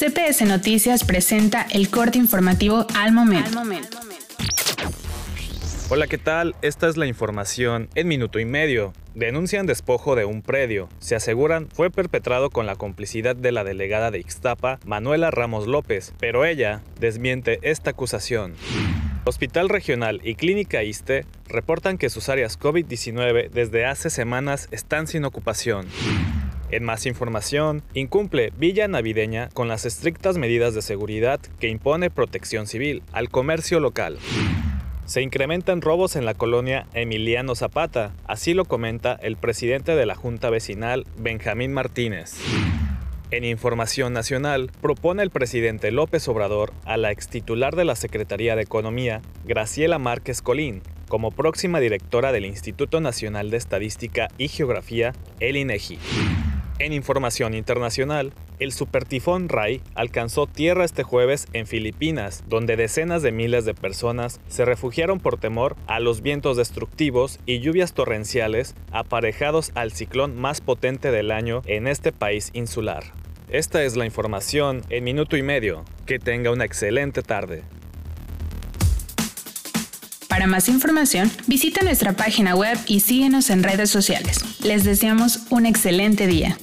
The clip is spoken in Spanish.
CPS Noticias presenta el corte informativo al momento. Hola, ¿qué tal? Esta es la información en minuto y medio. Denuncian despojo de un predio. Se aseguran fue perpetrado con la complicidad de la delegada de Ixtapa, Manuela Ramos López, pero ella desmiente esta acusación. Hospital Regional y Clínica ISTE reportan que sus áreas COVID-19 desde hace semanas están sin ocupación. En más información, incumple Villa Navideña con las estrictas medidas de seguridad que impone Protección Civil al comercio local. Se incrementan robos en la colonia Emiliano Zapata, así lo comenta el presidente de la Junta Vecinal, Benjamín Martínez. En Información Nacional, propone el presidente López Obrador a la extitular de la Secretaría de Economía, Graciela Márquez Colín, como próxima directora del Instituto Nacional de Estadística y Geografía, el INEGI. En información internacional, el supertifón Rai alcanzó tierra este jueves en Filipinas, donde decenas de miles de personas se refugiaron por temor a los vientos destructivos y lluvias torrenciales aparejados al ciclón más potente del año en este país insular. Esta es la información en minuto y medio. Que tenga una excelente tarde. Para más información, visita nuestra página web y síguenos en redes sociales. Les deseamos un excelente día.